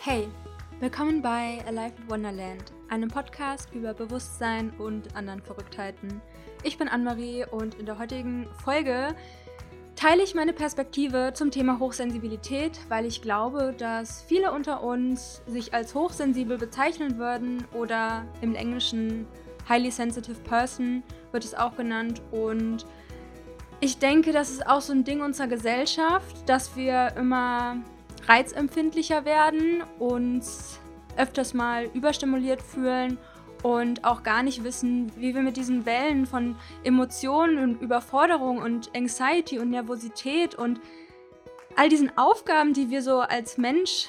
Hey, willkommen bei Alive in Wonderland, einem Podcast über Bewusstsein und anderen Verrücktheiten. Ich bin Anne-Marie und in der heutigen Folge teile ich meine Perspektive zum Thema Hochsensibilität, weil ich glaube, dass viele unter uns sich als hochsensibel bezeichnen würden oder im Englischen Highly Sensitive Person wird es auch genannt und ich denke, das ist auch so ein Ding unserer Gesellschaft, dass wir immer reizempfindlicher werden, uns öfters mal überstimuliert fühlen und auch gar nicht wissen, wie wir mit diesen Wellen von Emotionen und Überforderung und Anxiety und Nervosität und all diesen Aufgaben, die wir so als Mensch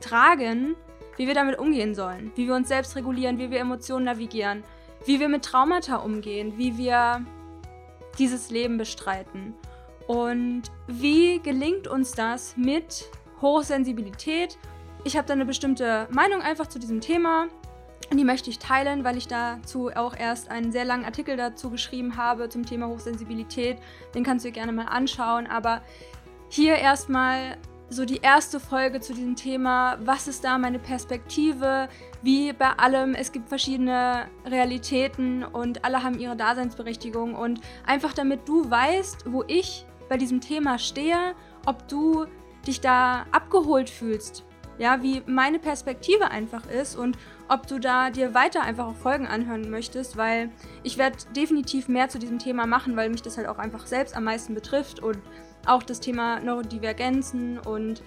tragen, wie wir damit umgehen sollen, wie wir uns selbst regulieren, wie wir Emotionen navigieren, wie wir mit Traumata umgehen, wie wir dieses Leben bestreiten. Und wie gelingt uns das mit Hochsensibilität? Ich habe da eine bestimmte Meinung einfach zu diesem Thema. Und die möchte ich teilen, weil ich dazu auch erst einen sehr langen Artikel dazu geschrieben habe zum Thema Hochsensibilität. Den kannst du dir gerne mal anschauen. Aber hier erstmal so die erste Folge zu diesem Thema. Was ist da meine Perspektive? Wie bei allem, es gibt verschiedene Realitäten und alle haben ihre Daseinsberechtigung. Und einfach damit du weißt, wo ich bei diesem Thema stehe, ob du dich da abgeholt fühlst, ja, wie meine Perspektive einfach ist und ob du da dir weiter einfach auch Folgen anhören möchtest, weil ich werde definitiv mehr zu diesem Thema machen, weil mich das halt auch einfach selbst am meisten betrifft und auch das Thema Neurodivergenzen und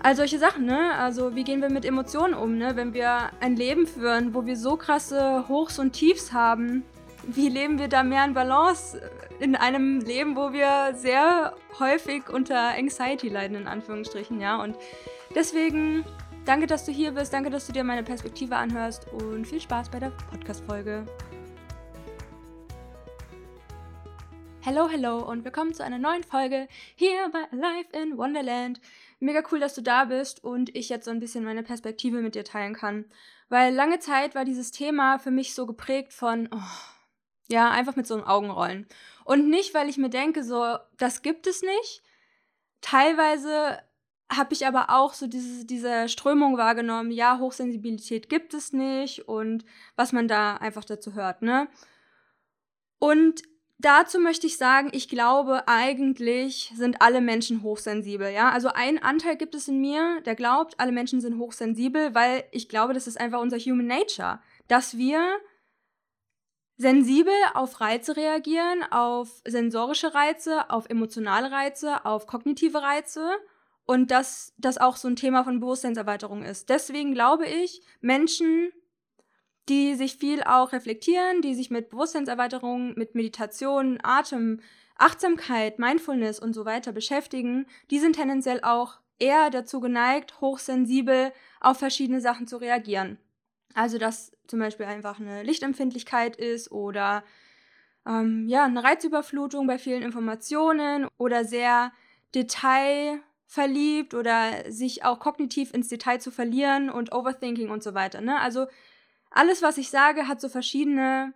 all solche Sachen, ne? Also wie gehen wir mit Emotionen um, ne? Wenn wir ein Leben führen, wo wir so krasse Hochs und Tiefs haben, wie leben wir da mehr in Balance in einem Leben, wo wir sehr häufig unter Anxiety leiden, in Anführungsstrichen, ja? Und deswegen danke, dass du hier bist, danke, dass du dir meine Perspektive anhörst und viel Spaß bei der Podcast-Folge. Hello, hello und willkommen zu einer neuen Folge hier bei Alive in Wonderland. Mega cool, dass du da bist und ich jetzt so ein bisschen meine Perspektive mit dir teilen kann. Weil lange Zeit war dieses Thema für mich so geprägt von, oh, ja, einfach mit so einem Augenrollen. Und nicht, weil ich mir denke, so, das gibt es nicht. Teilweise habe ich aber auch so diese, diese Strömung wahrgenommen, ja, Hochsensibilität gibt es nicht und was man da einfach dazu hört, ne? Und dazu möchte ich sagen, ich glaube, eigentlich sind alle Menschen hochsensibel, ja? Also ein Anteil gibt es in mir, der glaubt, alle Menschen sind hochsensibel, weil ich glaube, das ist einfach unser Human Nature, dass wir sensibel auf Reize reagieren, auf sensorische Reize, auf emotionale Reize, auf kognitive Reize und dass das auch so ein Thema von Bewusstseinserweiterung ist. Deswegen glaube ich, Menschen, die sich viel auch reflektieren, die sich mit Bewusstseinserweiterung, mit Meditation, Atem, Achtsamkeit, Mindfulness und so weiter beschäftigen, die sind tendenziell auch eher dazu geneigt, hochsensibel auf verschiedene Sachen zu reagieren. Also, dass zum Beispiel einfach eine Lichtempfindlichkeit ist oder ähm, ja, eine Reizüberflutung bei vielen Informationen oder sehr detailverliebt oder sich auch kognitiv ins Detail zu verlieren und Overthinking und so weiter. Ne? Also alles, was ich sage, hat so verschiedene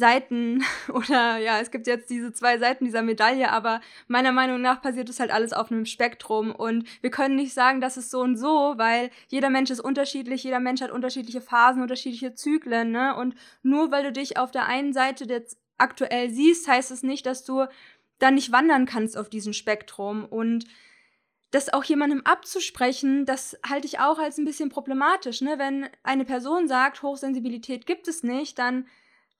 Seiten oder ja, es gibt jetzt diese zwei Seiten dieser Medaille, aber meiner Meinung nach passiert es halt alles auf einem Spektrum und wir können nicht sagen, das ist so und so, weil jeder Mensch ist unterschiedlich, jeder Mensch hat unterschiedliche Phasen, unterschiedliche Zyklen, ne? Und nur weil du dich auf der einen Seite jetzt aktuell siehst, heißt es nicht, dass du dann nicht wandern kannst auf diesem Spektrum und das auch jemandem abzusprechen, das halte ich auch als ein bisschen problematisch, ne? Wenn eine Person sagt, Hochsensibilität gibt es nicht, dann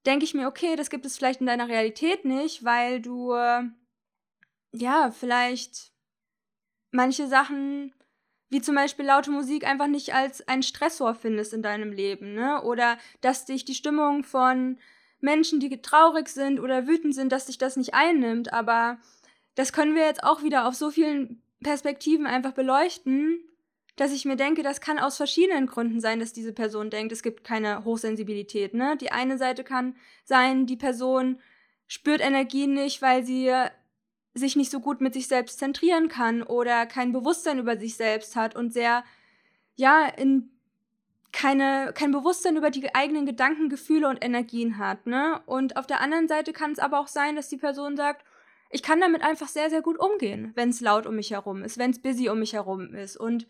denke ich mir, okay, das gibt es vielleicht in deiner Realität nicht, weil du ja vielleicht manche Sachen wie zum Beispiel laute Musik einfach nicht als ein Stressor findest in deinem Leben, ne? Oder dass dich die Stimmung von Menschen, die traurig sind oder wütend sind, dass dich das nicht einnimmt. Aber das können wir jetzt auch wieder auf so vielen Perspektiven einfach beleuchten, dass ich mir denke, das kann aus verschiedenen Gründen sein, dass diese Person denkt, es gibt keine Hochsensibilität. Ne? Die eine Seite kann sein, die Person spürt Energie nicht, weil sie sich nicht so gut mit sich selbst zentrieren kann oder kein Bewusstsein über sich selbst hat und sehr, ja, in keine, kein Bewusstsein über die eigenen Gedanken, Gefühle und Energien hat. Ne? Und auf der anderen Seite kann es aber auch sein, dass die Person sagt, ich kann damit einfach sehr, sehr gut umgehen, wenn es laut um mich herum ist, wenn es busy um mich herum ist. Und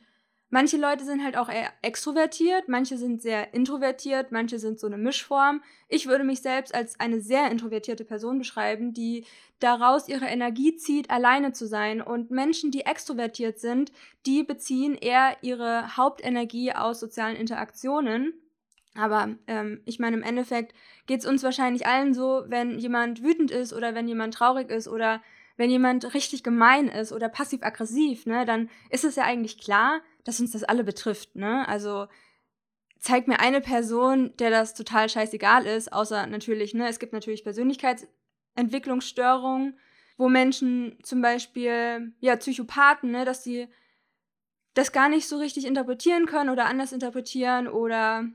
Manche Leute sind halt auch eher extrovertiert, manche sind sehr introvertiert, manche sind so eine Mischform. Ich würde mich selbst als eine sehr introvertierte Person beschreiben, die daraus ihre Energie zieht, alleine zu sein. Und Menschen, die extrovertiert sind, die beziehen eher ihre Hauptenergie aus sozialen Interaktionen. Aber ähm, ich meine, im Endeffekt geht es uns wahrscheinlich allen so, wenn jemand wütend ist oder wenn jemand traurig ist oder wenn jemand richtig gemein ist oder passiv-aggressiv, ne, dann ist es ja eigentlich klar, dass uns das alle betrifft, ne? Also zeigt mir eine Person, der das total scheißegal ist, außer natürlich, ne, es gibt natürlich Persönlichkeitsentwicklungsstörungen, wo Menschen zum Beispiel, ja, Psychopathen, ne, dass sie das gar nicht so richtig interpretieren können oder anders interpretieren oder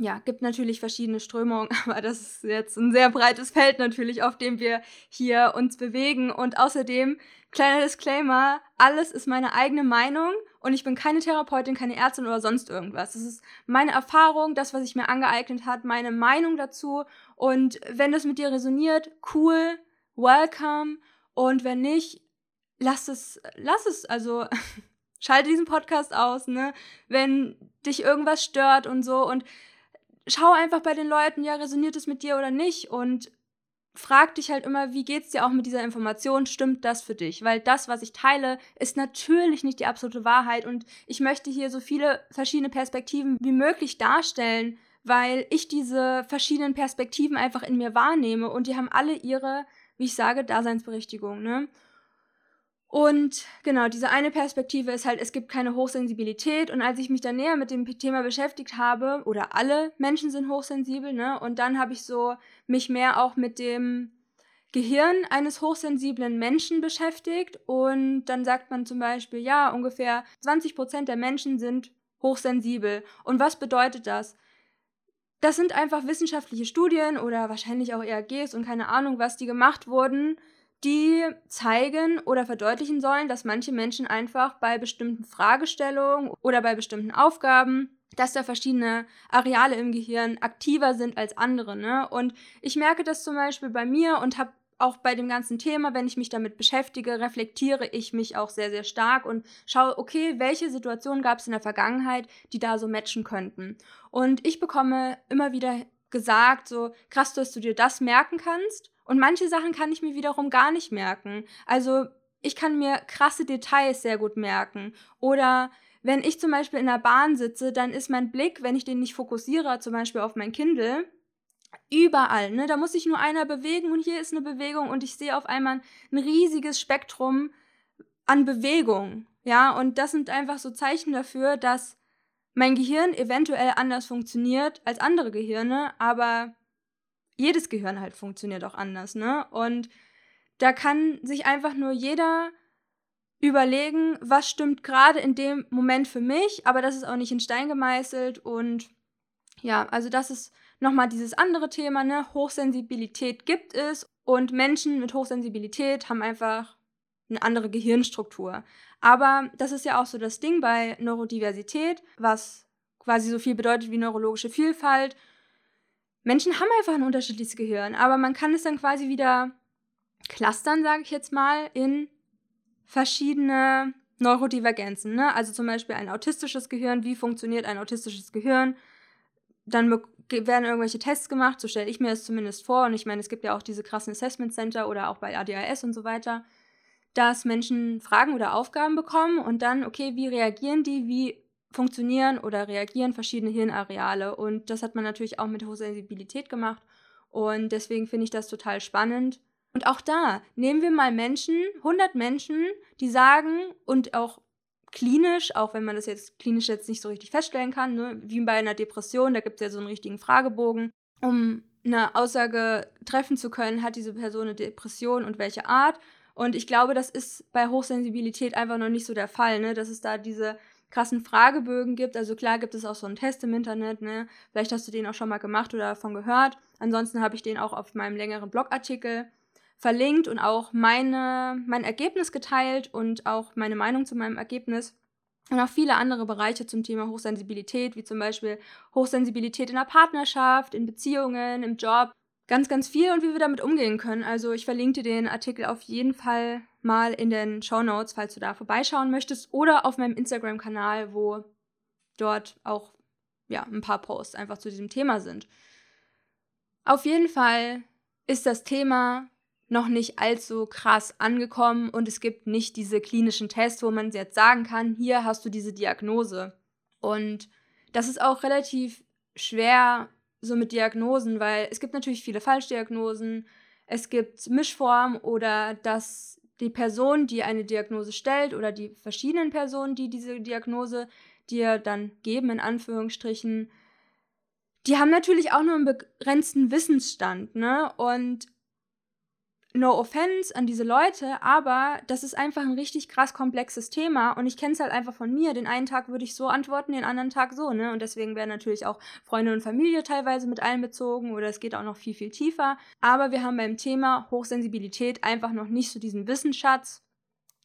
ja, gibt natürlich verschiedene Strömungen, aber das ist jetzt ein sehr breites Feld natürlich, auf dem wir hier uns bewegen. Und außerdem, kleiner Disclaimer, alles ist meine eigene Meinung und ich bin keine Therapeutin, keine Ärztin oder sonst irgendwas. Das ist meine Erfahrung, das, was ich mir angeeignet hat, meine Meinung dazu. Und wenn das mit dir resoniert, cool, welcome. Und wenn nicht, lass es, lass es, also schalte diesen Podcast aus, ne? Wenn dich irgendwas stört und so und schau einfach bei den Leuten, ja, resoniert es mit dir oder nicht und frag dich halt immer, wie geht's dir auch mit dieser Information? Stimmt das für dich? Weil das, was ich teile, ist natürlich nicht die absolute Wahrheit und ich möchte hier so viele verschiedene Perspektiven wie möglich darstellen, weil ich diese verschiedenen Perspektiven einfach in mir wahrnehme und die haben alle ihre, wie ich sage, Daseinsberechtigung, ne? Und genau, diese eine Perspektive ist halt, es gibt keine Hochsensibilität. Und als ich mich dann näher mit dem Thema beschäftigt habe, oder alle Menschen sind hochsensibel, ne? Und dann habe ich so mich mehr auch mit dem Gehirn eines hochsensiblen Menschen beschäftigt. Und dann sagt man zum Beispiel, ja, ungefähr 20 Prozent der Menschen sind hochsensibel. Und was bedeutet das? Das sind einfach wissenschaftliche Studien oder wahrscheinlich auch ERGs und keine Ahnung, was die gemacht wurden die zeigen oder verdeutlichen sollen, dass manche Menschen einfach bei bestimmten Fragestellungen oder bei bestimmten Aufgaben dass da verschiedene Areale im Gehirn aktiver sind als andere. Ne? Und ich merke das zum Beispiel bei mir und habe auch bei dem ganzen Thema, wenn ich mich damit beschäftige, reflektiere ich mich auch sehr, sehr stark und schaue, okay, welche Situationen gab es in der Vergangenheit, die da so matchen könnten. Und ich bekomme immer wieder gesagt, so krass, dass du dir das merken kannst und manche Sachen kann ich mir wiederum gar nicht merken. Also ich kann mir krasse Details sehr gut merken. Oder wenn ich zum Beispiel in der Bahn sitze, dann ist mein Blick, wenn ich den nicht fokussiere, zum Beispiel auf mein Kindle, überall. Ne? Da muss sich nur einer bewegen und hier ist eine Bewegung und ich sehe auf einmal ein riesiges Spektrum an Bewegung. Ja, und das sind einfach so Zeichen dafür, dass mein Gehirn eventuell anders funktioniert als andere Gehirne, aber jedes Gehirn halt funktioniert auch anders, ne? Und da kann sich einfach nur jeder überlegen, was stimmt gerade in dem Moment für mich, aber das ist auch nicht in Stein gemeißelt und ja, also das ist nochmal dieses andere Thema, ne? Hochsensibilität gibt es und Menschen mit Hochsensibilität haben einfach eine andere Gehirnstruktur. Aber das ist ja auch so das Ding bei Neurodiversität, was quasi so viel bedeutet wie neurologische Vielfalt Menschen haben einfach ein unterschiedliches Gehirn, aber man kann es dann quasi wieder clustern, sage ich jetzt mal, in verschiedene Neurodivergenzen. Ne? Also zum Beispiel ein autistisches Gehirn, wie funktioniert ein autistisches Gehirn? Dann werden irgendwelche Tests gemacht, so stelle ich mir das zumindest vor. Und ich meine, es gibt ja auch diese krassen Assessment Center oder auch bei ADHS und so weiter, dass Menschen Fragen oder Aufgaben bekommen und dann, okay, wie reagieren die, wie funktionieren oder reagieren verschiedene Hirnareale. Und das hat man natürlich auch mit Hochsensibilität gemacht. Und deswegen finde ich das total spannend. Und auch da nehmen wir mal Menschen, 100 Menschen, die sagen und auch klinisch, auch wenn man das jetzt klinisch jetzt nicht so richtig feststellen kann, ne, wie bei einer Depression, da gibt es ja so einen richtigen Fragebogen, um eine Aussage treffen zu können, hat diese Person eine Depression und welche Art. Und ich glaube, das ist bei Hochsensibilität einfach noch nicht so der Fall, ne? dass es da diese krassen Fragebögen gibt. Also klar gibt es auch so einen Test im Internet, ne? Vielleicht hast du den auch schon mal gemacht oder davon gehört. Ansonsten habe ich den auch auf meinem längeren Blogartikel verlinkt und auch meine, mein Ergebnis geteilt und auch meine Meinung zu meinem Ergebnis. Und auch viele andere Bereiche zum Thema Hochsensibilität, wie zum Beispiel Hochsensibilität in der Partnerschaft, in Beziehungen, im Job. Ganz, ganz viel und wie wir damit umgehen können. Also ich verlinke dir den Artikel auf jeden Fall mal in den Show Notes, falls du da vorbeischauen möchtest, oder auf meinem Instagram-Kanal, wo dort auch ja, ein paar Posts einfach zu diesem Thema sind. Auf jeden Fall ist das Thema noch nicht allzu krass angekommen und es gibt nicht diese klinischen Tests, wo man jetzt sagen kann, hier hast du diese Diagnose. Und das ist auch relativ schwer so mit Diagnosen, weil es gibt natürlich viele Falschdiagnosen, es gibt Mischformen oder dass die Person, die eine Diagnose stellt oder die verschiedenen Personen, die diese Diagnose dir dann geben, in Anführungsstrichen, die haben natürlich auch nur einen begrenzten Wissensstand, ne? Und no offense an diese Leute, aber das ist einfach ein richtig krass komplexes Thema und ich kenne es halt einfach von mir. Den einen Tag würde ich so antworten, den anderen Tag so, ne? Und deswegen werden natürlich auch Freunde und Familie teilweise mit einbezogen oder es geht auch noch viel, viel tiefer. Aber wir haben beim Thema Hochsensibilität einfach noch nicht so diesen Wissensschatz,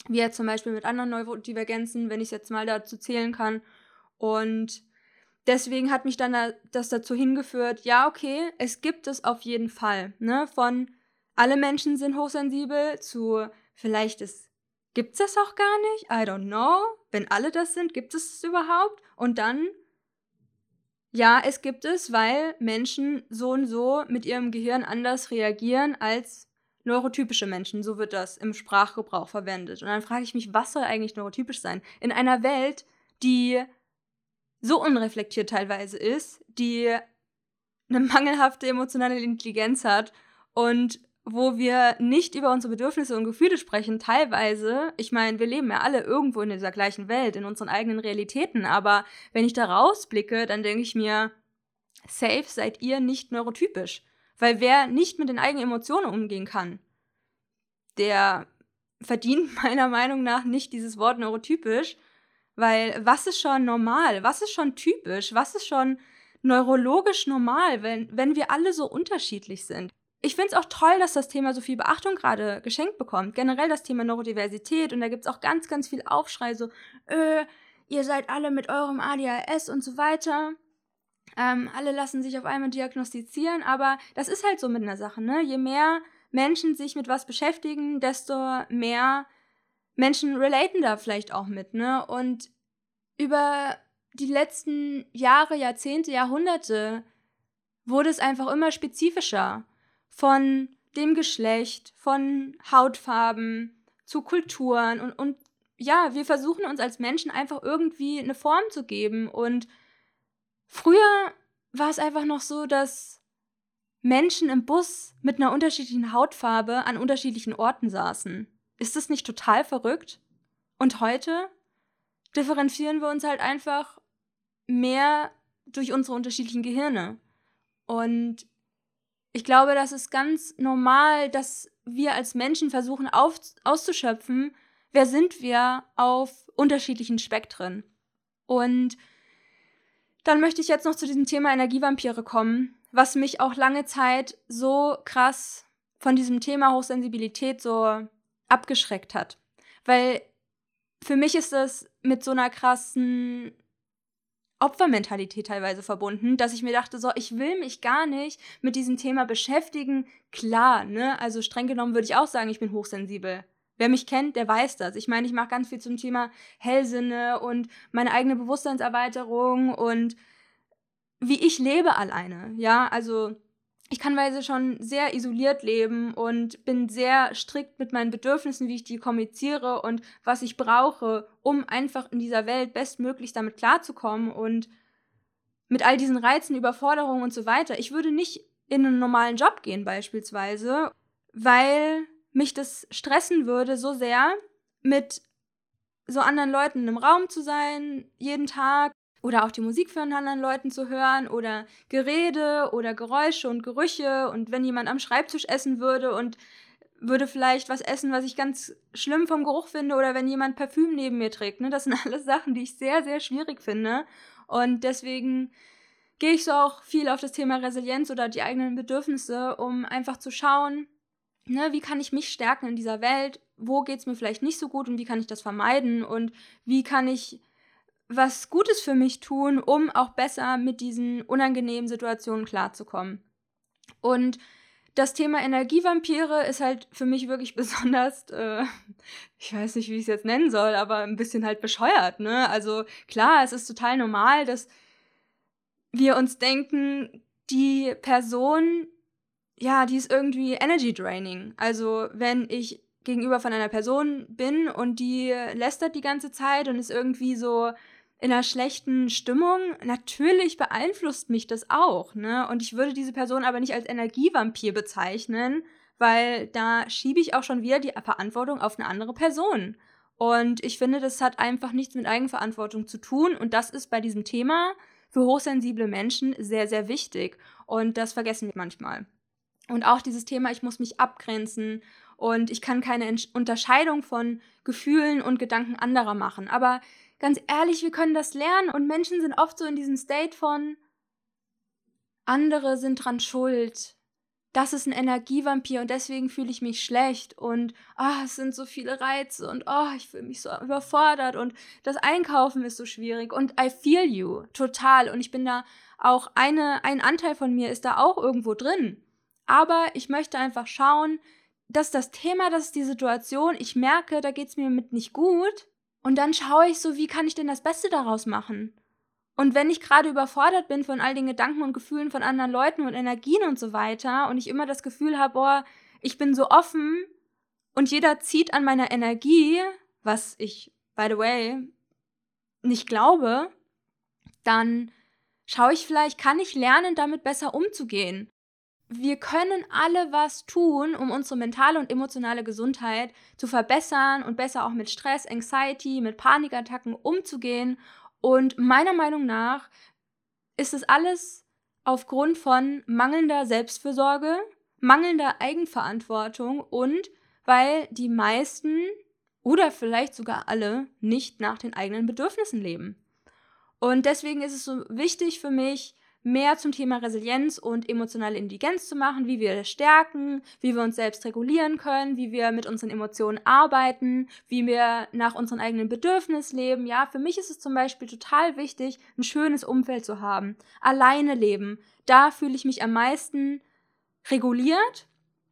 wie jetzt zum Beispiel mit anderen Neurodivergenzen, wenn ich es jetzt mal dazu zählen kann. Und deswegen hat mich dann das dazu hingeführt, ja, okay, es gibt es auf jeden Fall, ne? Von alle Menschen sind hochsensibel zu vielleicht ist gibt es das auch gar nicht, I don't know. Wenn alle das sind, gibt es es überhaupt? Und dann ja, es gibt es, weil Menschen so und so mit ihrem Gehirn anders reagieren als neurotypische Menschen. So wird das im Sprachgebrauch verwendet. Und dann frage ich mich, was soll eigentlich neurotypisch sein? In einer Welt, die so unreflektiert teilweise ist, die eine mangelhafte emotionale Intelligenz hat und wo wir nicht über unsere Bedürfnisse und Gefühle sprechen, teilweise, ich meine, wir leben ja alle irgendwo in dieser gleichen Welt, in unseren eigenen Realitäten, aber wenn ich da rausblicke, dann denke ich mir, safe seid ihr nicht neurotypisch. Weil wer nicht mit den eigenen Emotionen umgehen kann, der verdient meiner Meinung nach nicht dieses Wort neurotypisch, weil was ist schon normal? Was ist schon typisch? Was ist schon neurologisch normal, wenn, wenn wir alle so unterschiedlich sind? Ich finde es auch toll, dass das Thema so viel Beachtung gerade geschenkt bekommt. Generell das Thema Neurodiversität und da gibt es auch ganz, ganz viel Aufschrei, so, äh, ihr seid alle mit eurem ADHS und so weiter. Ähm, alle lassen sich auf einmal diagnostizieren, aber das ist halt so mit einer Sache, ne? Je mehr Menschen sich mit was beschäftigen, desto mehr Menschen relaten da vielleicht auch mit, ne? Und über die letzten Jahre, Jahrzehnte, Jahrhunderte wurde es einfach immer spezifischer von dem Geschlecht, von Hautfarben zu Kulturen und, und ja, wir versuchen uns als Menschen einfach irgendwie eine Form zu geben. Und früher war es einfach noch so, dass Menschen im Bus mit einer unterschiedlichen Hautfarbe an unterschiedlichen Orten saßen. Ist das nicht total verrückt? Und heute differenzieren wir uns halt einfach mehr durch unsere unterschiedlichen Gehirne. Und ich glaube, das ist ganz normal, dass wir als Menschen versuchen auf, auszuschöpfen, wer sind wir auf unterschiedlichen Spektren. Und dann möchte ich jetzt noch zu diesem Thema Energievampire kommen, was mich auch lange Zeit so krass von diesem Thema Hochsensibilität so abgeschreckt hat. Weil für mich ist das mit so einer krassen Opfermentalität teilweise verbunden, dass ich mir dachte, so, ich will mich gar nicht mit diesem Thema beschäftigen. Klar, ne? Also streng genommen würde ich auch sagen, ich bin hochsensibel. Wer mich kennt, der weiß das. Ich meine, ich mache ganz viel zum Thema Hellsinne und meine eigene Bewusstseinserweiterung und wie ich lebe alleine. Ja, also ich kann weise schon sehr isoliert leben und bin sehr strikt mit meinen Bedürfnissen, wie ich die kommuniziere und was ich brauche, um einfach in dieser Welt bestmöglich damit klarzukommen und mit all diesen Reizen, Überforderungen und so weiter. Ich würde nicht in einen normalen Job gehen beispielsweise, weil mich das stressen würde so sehr, mit so anderen Leuten im Raum zu sein, jeden Tag oder auch die Musik von anderen Leuten zu hören oder Gerede oder Geräusche und Gerüche und wenn jemand am Schreibtisch essen würde und würde vielleicht was essen, was ich ganz schlimm vom Geruch finde oder wenn jemand Parfüm neben mir trägt. Ne? Das sind alles Sachen, die ich sehr, sehr schwierig finde und deswegen gehe ich so auch viel auf das Thema Resilienz oder die eigenen Bedürfnisse, um einfach zu schauen, ne, wie kann ich mich stärken in dieser Welt, wo geht es mir vielleicht nicht so gut und wie kann ich das vermeiden und wie kann ich was Gutes für mich tun, um auch besser mit diesen unangenehmen Situationen klarzukommen. Und das Thema Energievampire ist halt für mich wirklich besonders, äh, ich weiß nicht, wie ich es jetzt nennen soll, aber ein bisschen halt bescheuert, ne? Also klar, es ist total normal, dass wir uns denken, die Person, ja, die ist irgendwie energy draining. Also wenn ich gegenüber von einer Person bin und die lästert die ganze Zeit und ist irgendwie so in einer schlechten Stimmung, natürlich beeinflusst mich das auch, ne? Und ich würde diese Person aber nicht als Energievampir bezeichnen, weil da schiebe ich auch schon wieder die Verantwortung auf eine andere Person. Und ich finde, das hat einfach nichts mit Eigenverantwortung zu tun. Und das ist bei diesem Thema für hochsensible Menschen sehr, sehr wichtig. Und das vergessen wir manchmal. Und auch dieses Thema, ich muss mich abgrenzen und ich kann keine Unterscheidung von Gefühlen und Gedanken anderer machen. Aber ganz ehrlich, wir können das lernen und Menschen sind oft so in diesem State von andere sind dran schuld. Das ist ein Energievampir und deswegen fühle ich mich schlecht und oh, es sind so viele Reize und oh, ich fühle mich so überfordert und das Einkaufen ist so schwierig und I feel you total und ich bin da auch eine ein Anteil von mir ist da auch irgendwo drin. Aber ich möchte einfach schauen, dass das Thema, das ist die Situation, ich merke, da geht es mir mit nicht gut und dann schaue ich so, wie kann ich denn das Beste daraus machen? Und wenn ich gerade überfordert bin von all den Gedanken und Gefühlen von anderen Leuten und Energien und so weiter und ich immer das Gefühl habe, boah, ich bin so offen und jeder zieht an meiner Energie, was ich, by the way, nicht glaube, dann schaue ich vielleicht, kann ich lernen, damit besser umzugehen wir können alle was tun, um unsere mentale und emotionale Gesundheit zu verbessern und besser auch mit Stress, Anxiety, mit Panikattacken umzugehen. Und meiner Meinung nach ist es alles aufgrund von mangelnder Selbstfürsorge, mangelnder Eigenverantwortung und weil die meisten oder vielleicht sogar alle nicht nach den eigenen Bedürfnissen leben. Und deswegen ist es so wichtig für mich, mehr zum Thema Resilienz und emotionale Intelligenz zu machen, wie wir stärken, wie wir uns selbst regulieren können, wie wir mit unseren Emotionen arbeiten, wie wir nach unseren eigenen Bedürfnissen leben. Ja, für mich ist es zum Beispiel total wichtig, ein schönes Umfeld zu haben. Alleine leben. Da fühle ich mich am meisten reguliert.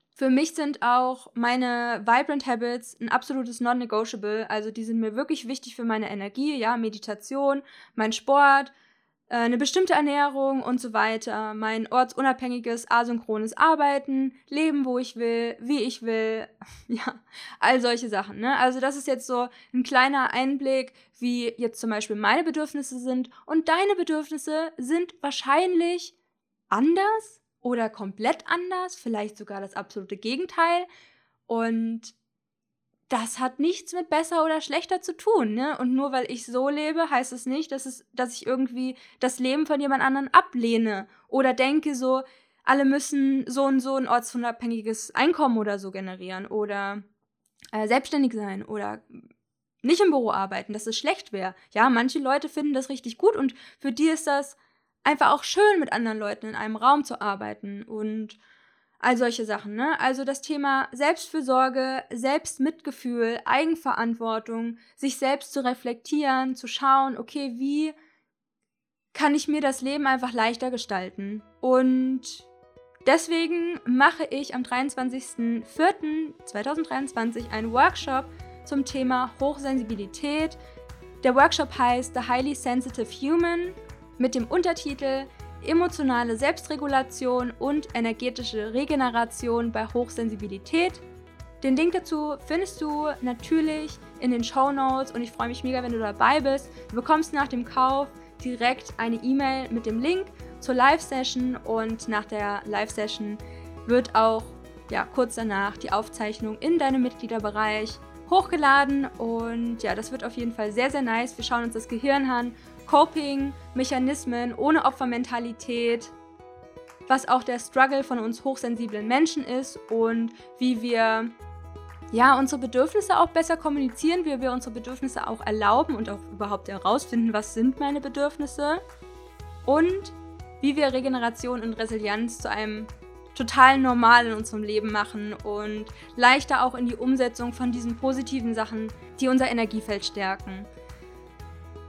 Für mich sind auch meine Vibrant Habits ein absolutes Non-Negotiable. Also die sind mir wirklich wichtig für meine Energie, ja, Meditation, mein Sport, eine bestimmte Ernährung und so weiter, mein ortsunabhängiges, asynchrones Arbeiten, leben, wo ich will, wie ich will, ja, all solche Sachen. Ne? Also das ist jetzt so ein kleiner Einblick, wie jetzt zum Beispiel meine Bedürfnisse sind und deine Bedürfnisse sind wahrscheinlich anders oder komplett anders, vielleicht sogar das absolute Gegenteil. Und das hat nichts mit besser oder schlechter zu tun, ne? Und nur weil ich so lebe, heißt es nicht, dass es, dass ich irgendwie das Leben von jemand anderem ablehne oder denke so, alle müssen so und so ein ortsunabhängiges Einkommen oder so generieren oder äh, selbstständig sein oder nicht im Büro arbeiten, dass es schlecht wäre. Ja, manche Leute finden das richtig gut und für die ist das einfach auch schön, mit anderen Leuten in einem Raum zu arbeiten und All solche Sachen, ne? Also das Thema Selbstfürsorge, Selbstmitgefühl, Eigenverantwortung, sich selbst zu reflektieren, zu schauen, okay, wie kann ich mir das Leben einfach leichter gestalten? Und deswegen mache ich am 23.04.2023 einen Workshop zum Thema Hochsensibilität. Der Workshop heißt The Highly Sensitive Human mit dem Untertitel emotionale Selbstregulation und energetische Regeneration bei Hochsensibilität. Den Link dazu findest du natürlich in den Show Notes und ich freue mich mega, wenn du dabei bist. Du bekommst nach dem Kauf direkt eine E-Mail mit dem Link zur Live-Session und nach der Live-Session wird auch ja, kurz danach die Aufzeichnung in deinem Mitgliederbereich hochgeladen und ja, das wird auf jeden Fall sehr, sehr nice. Wir schauen uns das Gehirn an Coping-Mechanismen ohne Opfermentalität, was auch der Struggle von uns hochsensiblen Menschen ist und wie wir ja, unsere Bedürfnisse auch besser kommunizieren, wie wir unsere Bedürfnisse auch erlauben und auch überhaupt herausfinden, was sind meine Bedürfnisse und wie wir Regeneration und Resilienz zu einem total normal in unserem Leben machen und leichter auch in die Umsetzung von diesen positiven Sachen, die unser Energiefeld stärken.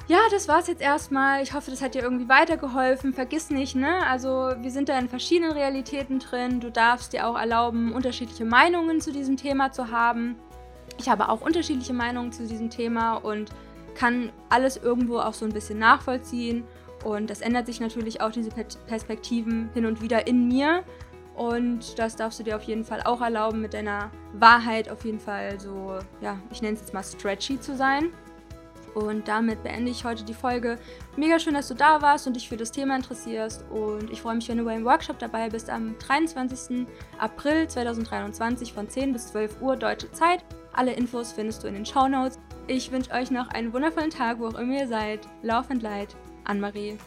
Ja, das war's jetzt erstmal. Ich hoffe, das hat dir irgendwie weitergeholfen. Vergiss nicht, ne? Also, wir sind da in verschiedenen Realitäten drin. Du darfst dir auch erlauben, unterschiedliche Meinungen zu diesem Thema zu haben. Ich habe auch unterschiedliche Meinungen zu diesem Thema und kann alles irgendwo auch so ein bisschen nachvollziehen. Und das ändert sich natürlich auch diese Perspektiven hin und wieder in mir. Und das darfst du dir auf jeden Fall auch erlauben, mit deiner Wahrheit auf jeden Fall so, ja, ich nenne es jetzt mal stretchy zu sein. Und damit beende ich heute die Folge. Mega schön, dass du da warst und dich für das Thema interessierst. Und ich freue mich, wenn du beim Workshop dabei bist am 23. April 2023 von 10 bis 12 Uhr deutsche Zeit. Alle Infos findest du in den Show Notes. Ich wünsche euch noch einen wundervollen Tag, wo auch immer ihr seid. Lauf and Light, Anne-Marie.